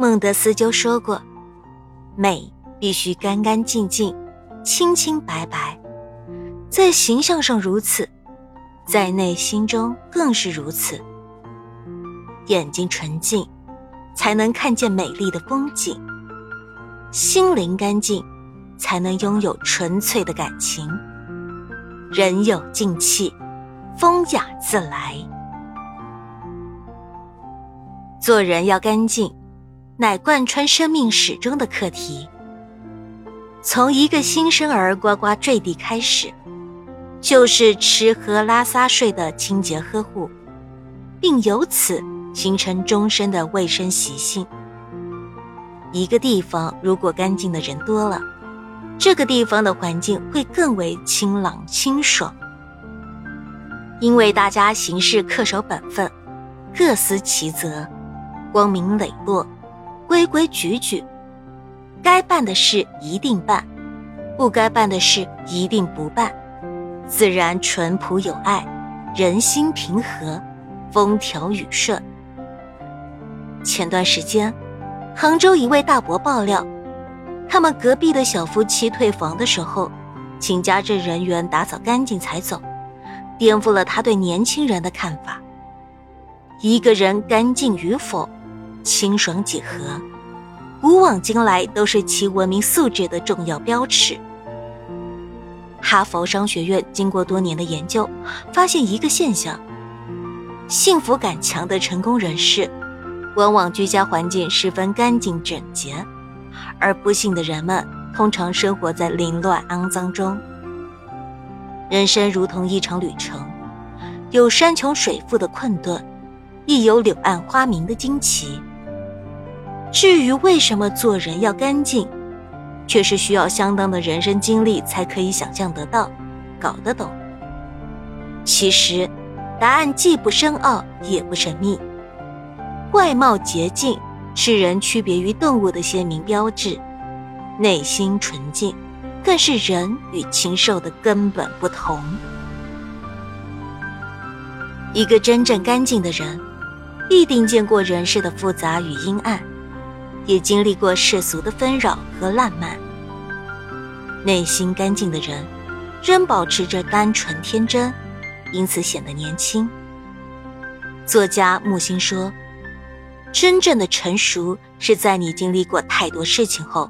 孟德斯鸠说过：“美必须干干净净、清清白白，在形象上如此，在内心中更是如此。眼睛纯净，才能看见美丽的风景；心灵干净，才能拥有纯粹的感情。人有静气，风雅自来。做人要干净。”乃贯穿生命始终的课题。从一个新生儿呱呱坠地开始，就是吃喝拉撒睡的清洁呵护，并由此形成终身的卫生习性。一个地方如果干净的人多了，这个地方的环境会更为清朗清爽，因为大家行事恪守本分，各司其责，光明磊落。规规矩矩，该办的事一定办，不该办的事一定不办，自然淳朴有爱，人心平和，风调雨顺。前段时间，杭州一位大伯爆料，他们隔壁的小夫妻退房的时候，请家政人员打扫干净才走，颠覆了他对年轻人的看法。一个人干净与否。清爽几何，古往今来都是其文明素质的重要标尺。哈佛商学院经过多年的研究，发现一个现象：幸福感强的成功人士，往往居家环境十分干净整洁，而不幸的人们通常生活在凌乱肮脏中。人生如同一场旅程，有山穷水复的困顿，亦有柳暗花明的惊奇。至于为什么做人要干净，却是需要相当的人生经历才可以想象得到、搞得懂。其实，答案既不深奥也不神秘。外貌洁净是人区别于动物的鲜明标志，内心纯净更是人与禽兽的根本不同。一个真正干净的人，必定见过人世的复杂与阴暗。也经历过世俗的纷扰和烂漫，内心干净的人，仍保持着单纯天真，因此显得年轻。作家木心说：“真正的成熟是在你经历过太多事情后，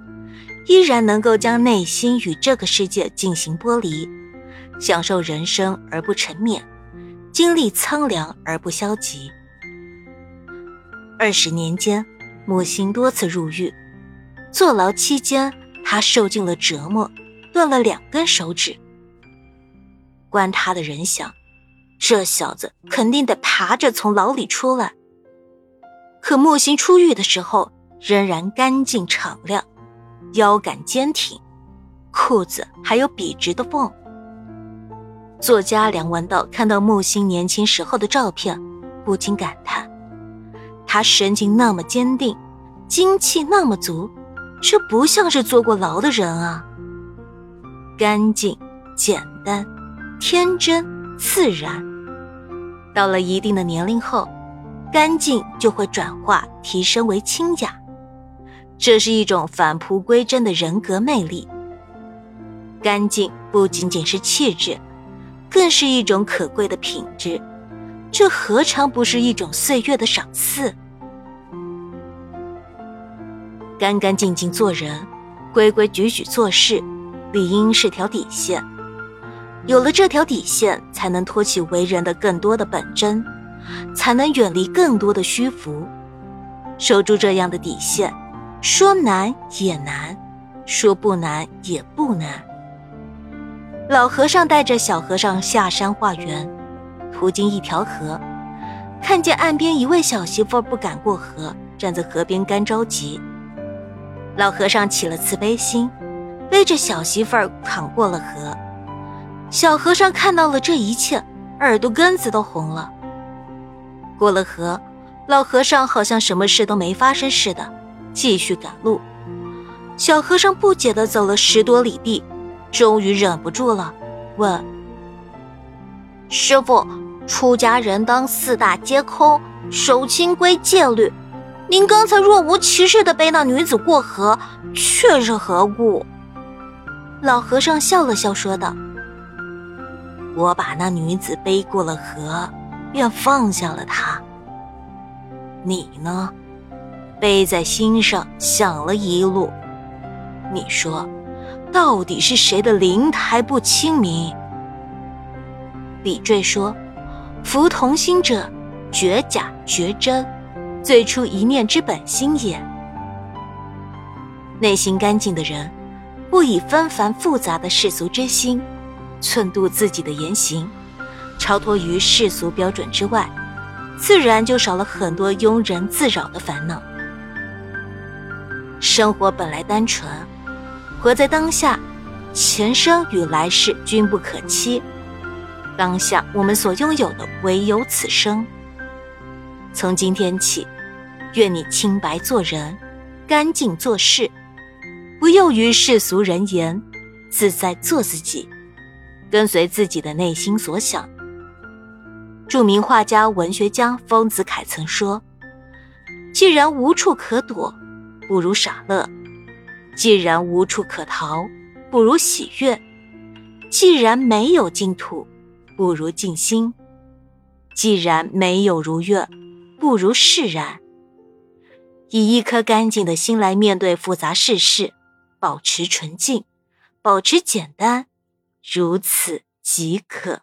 依然能够将内心与这个世界进行剥离，享受人生而不沉湎，经历苍凉而不消极。”二十年间。木心多次入狱，坐牢期间，他受尽了折磨，断了两根手指。关他的人想，这小子肯定得爬着从牢里出来。可木心出狱的时候，仍然干净敞亮，腰杆坚挺，裤子还有笔直的缝。作家梁文道看到木心年轻时候的照片，不禁感叹。他神情那么坚定，精气那么足，这不像是坐过牢的人啊。干净、简单、天真、自然。到了一定的年龄后，干净就会转化提升为清雅，这是一种返璞归真的人格魅力。干净不仅仅是气质，更是一种可贵的品质。这何尝不是一种岁月的赏赐？干干净净做人，规规矩矩做事，理应是条底线。有了这条底线，才能托起为人的更多的本真，才能远离更多的虚浮。守住这样的底线，说难也难，说不难也不难。老和尚带着小和尚下山化缘。途经一条河，看见岸边一位小媳妇不敢过河，站在河边干着急。老和尚起了慈悲心，背着小媳妇儿淌过了河。小和尚看到了这一切，耳朵根子都红了。过了河，老和尚好像什么事都没发生似的，继续赶路。小和尚不解地走了十多里地，终于忍不住了，问：“师傅。”出家人当四大皆空，守清规戒律，您刚才若无其事的背那女子过河，却是何故？”老和尚笑了笑，说道：“我把那女子背过了河，便放下了她。你呢，背在心上想了一路。你说，到底是谁的灵台不清明？”李坠说：“夫同心者，绝假绝真，最初一念之本心也。内心干净的人。”不以纷繁复杂的世俗之心，寸度自己的言行，超脱于世俗标准之外，自然就少了很多庸人自扰的烦恼。生活本来单纯，活在当下，前生与来世均不可期。当下我们所拥有的唯有此生。从今天起，愿你清白做人，干净做事。不囿于世俗人言，自在做自己，跟随自己的内心所想。著名画家、文学家丰子恺曾说：“既然无处可躲，不如傻乐；既然无处可逃，不如喜悦；既然没有净土，不如静心；既然没有如愿，不如释然。以一颗干净的心来面对复杂世事。”保持纯净，保持简单，如此即可。